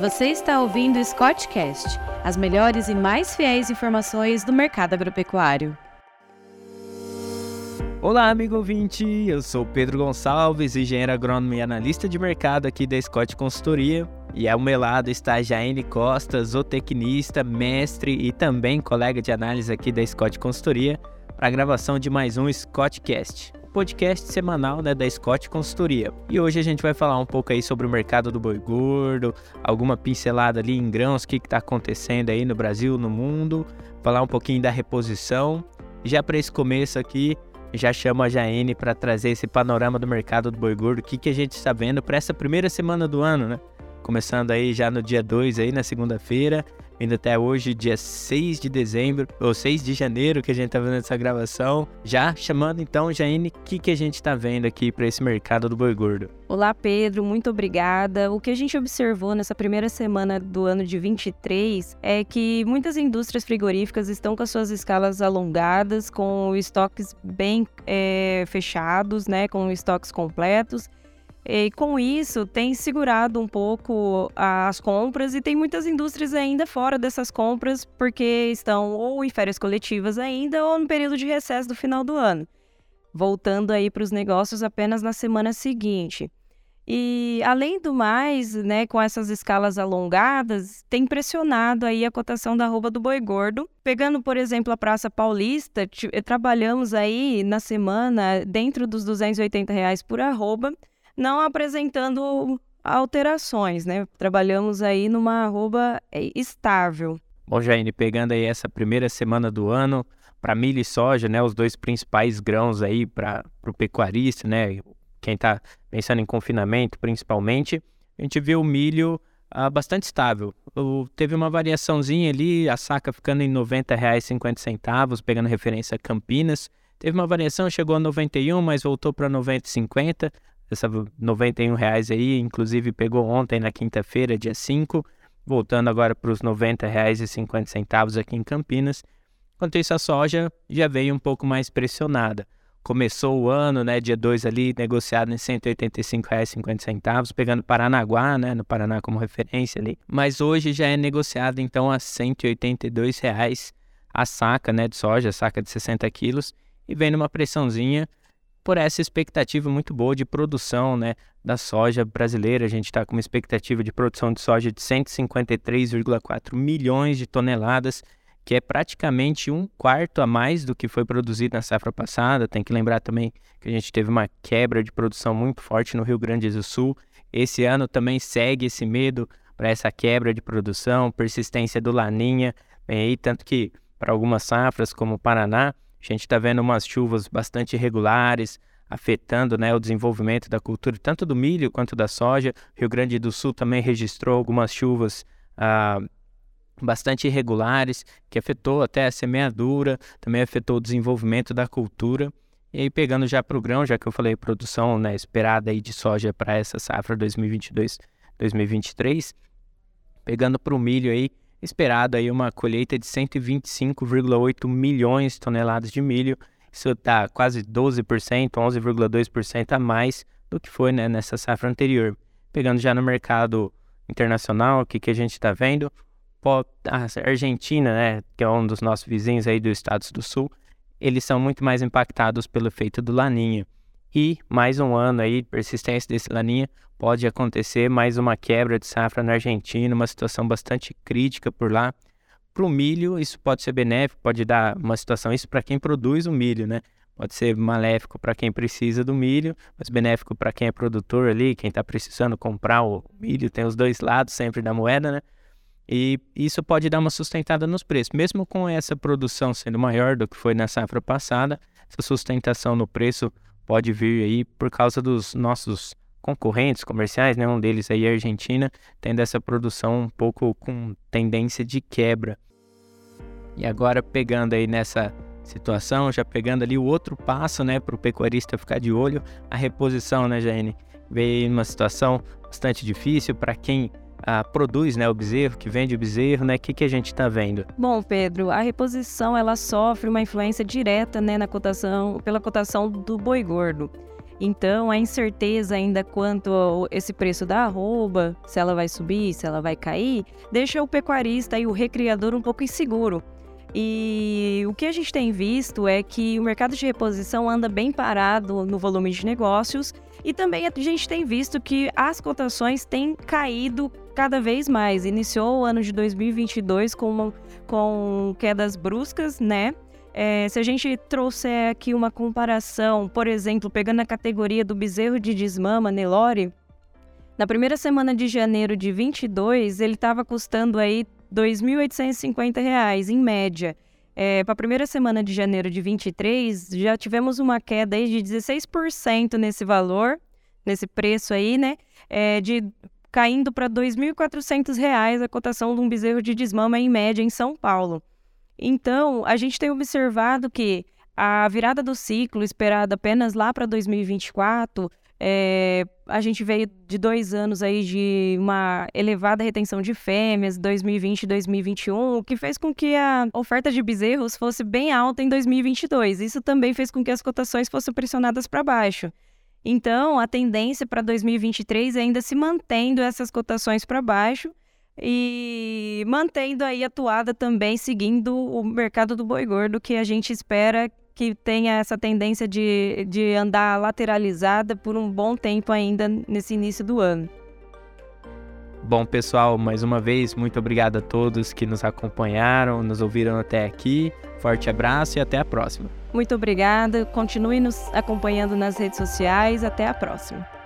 Você está ouvindo o Scottcast, as melhores e mais fiéis informações do mercado agropecuário. Olá, amigo ouvinte! Eu sou Pedro Gonçalves, engenheiro agrônomo e analista de mercado aqui da Scott Consultoria. E ao meu lado está Jaine Costa, zootecnista, mestre e também colega de análise aqui da Scott Consultoria, para a gravação de mais um Scottcast podcast semanal né, da Scott Consultoria. E hoje a gente vai falar um pouco aí sobre o mercado do boi gordo, alguma pincelada ali em grãos, o que está acontecendo aí no Brasil, no mundo, falar um pouquinho da reposição. Já para esse começo aqui, já chamo a Jaene para trazer esse panorama do mercado do boi gordo, o que, que a gente está vendo para essa primeira semana do ano, né? Começando aí já no dia 2 aí, na segunda-feira, indo até hoje, dia 6 de dezembro, ou 6 de janeiro, que a gente tá vendo essa gravação. Já chamando então, Jaine, o que, que a gente tá vendo aqui para esse mercado do boi gordo? Olá, Pedro, muito obrigada. O que a gente observou nessa primeira semana do ano de 23 é que muitas indústrias frigoríficas estão com as suas escalas alongadas, com estoques bem é, fechados, né, com estoques completos e com isso, tem segurado um pouco as compras e tem muitas indústrias ainda fora dessas compras porque estão ou em férias coletivas ainda ou no período de recesso do final do ano, voltando aí para os negócios apenas na semana seguinte. E além do mais, né, com essas escalas alongadas, tem pressionado aí a cotação da arroba do boi gordo. Pegando, por exemplo, a Praça Paulista, trabalhamos aí na semana dentro dos 280 reais por arroba não apresentando alterações, né? Trabalhamos aí numa arroba é, estável. Bom, Jaine, pegando aí essa primeira semana do ano, para milho e soja, né, os dois principais grãos aí para o pecuarista, né, quem está pensando em confinamento principalmente, a gente viu o milho ah, bastante estável. O, teve uma variaçãozinha ali, a saca ficando em R$ 90,50, pegando referência a Campinas. Teve uma variação, chegou a 91, mas voltou para 90,50 essa 91 reais aí, inclusive pegou ontem na quinta-feira, dia 5, voltando agora para os 90 reais e 50 centavos aqui em Campinas. Enquanto isso, a soja já veio um pouco mais pressionada. Começou o ano, né, dia 2 ali, negociado em R$ 185,50, pegando Paranaguá, né, no Paraná como referência ali. Mas hoje já é negociado então a 182 reais a saca, né, de soja, saca de 60 quilos, e vem numa pressãozinha por essa expectativa muito boa de produção né, da soja brasileira. A gente está com uma expectativa de produção de soja de 153,4 milhões de toneladas, que é praticamente um quarto a mais do que foi produzido na safra passada. Tem que lembrar também que a gente teve uma quebra de produção muito forte no Rio Grande do Sul. Esse ano também segue esse medo para essa quebra de produção, persistência do Laninha, aí, tanto que para algumas safras, como o Paraná, a gente está vendo umas chuvas bastante irregulares, afetando né, o desenvolvimento da cultura, tanto do milho quanto da soja. Rio Grande do Sul também registrou algumas chuvas ah, bastante irregulares, que afetou até a semeadura, também afetou o desenvolvimento da cultura. E aí, pegando já para o grão, já que eu falei produção né, esperada aí de soja para essa safra 2022-2023, pegando para o milho aí, esperado aí uma colheita de 125,8 milhões de toneladas de milho. Isso está quase 12%, 11,2% a mais do que foi né, nessa safra anterior. Pegando já no mercado internacional, o que, que a gente está vendo? A Argentina, né, que é um dos nossos vizinhos aí dos Estados do Sul, eles são muito mais impactados pelo efeito do Laninha. E mais um ano aí, persistência desse laninha, pode acontecer mais uma quebra de safra na Argentina, uma situação bastante crítica por lá. Para o milho, isso pode ser benéfico, pode dar uma situação, isso para quem produz o milho, né? Pode ser maléfico para quem precisa do milho, mas benéfico para quem é produtor ali, quem está precisando comprar o milho, tem os dois lados sempre da moeda, né? E isso pode dar uma sustentada nos preços. Mesmo com essa produção sendo maior do que foi na safra passada, essa sustentação no preço pode vir aí por causa dos nossos concorrentes comerciais, né? Um deles aí é a Argentina, tendo essa produção um pouco com tendência de quebra. E agora pegando aí nessa situação, já pegando ali o outro passo, né, para o pecuarista ficar de olho, a reposição, né, Jane? Veio uma situação bastante difícil para quem ah, produz né, o bezerro, que vende o bezerro, né? O que, que a gente está vendo? Bom, Pedro, a reposição ela sofre uma influência direta né, na cotação, pela cotação do boi gordo. Então, a incerteza ainda quanto a esse preço da arroba, se ela vai subir, se ela vai cair, deixa o pecuarista e o recriador um pouco inseguro. E o que a gente tem visto é que o mercado de reposição anda bem parado no volume de negócios e também a gente tem visto que as cotações têm caído cada vez mais. Iniciou o ano de 2022 com, com quedas bruscas, né? É, se a gente trouxer aqui uma comparação, por exemplo, pegando a categoria do bezerro de desmama, Nelore, na primeira semana de janeiro de 22, ele estava custando aí R$ 2.850 em média. É, Para a primeira semana de janeiro de 23, já tivemos uma queda aí de 16% nesse valor, nesse preço aí, né? É, de caindo para R$ 2.400 a cotação de um bezerro de desmama em média em São Paulo. Então, a gente tem observado que a virada do ciclo esperada apenas lá para 2024 é, a gente veio de dois anos aí de uma elevada retenção de fêmeas, 2020 e 2021, o que fez com que a oferta de bezerros fosse bem alta em 2022. Isso também fez com que as cotações fossem pressionadas para baixo. Então, a tendência para 2023 é ainda se mantendo essas cotações para baixo e mantendo aí a toada também, seguindo o mercado do boi gordo, que a gente espera que tenha essa tendência de, de andar lateralizada por um bom tempo ainda nesse início do ano. Bom, pessoal, mais uma vez, muito obrigado a todos que nos acompanharam, nos ouviram até aqui. Forte abraço e até a próxima. Muito obrigada. Continue nos acompanhando nas redes sociais. Até a próxima.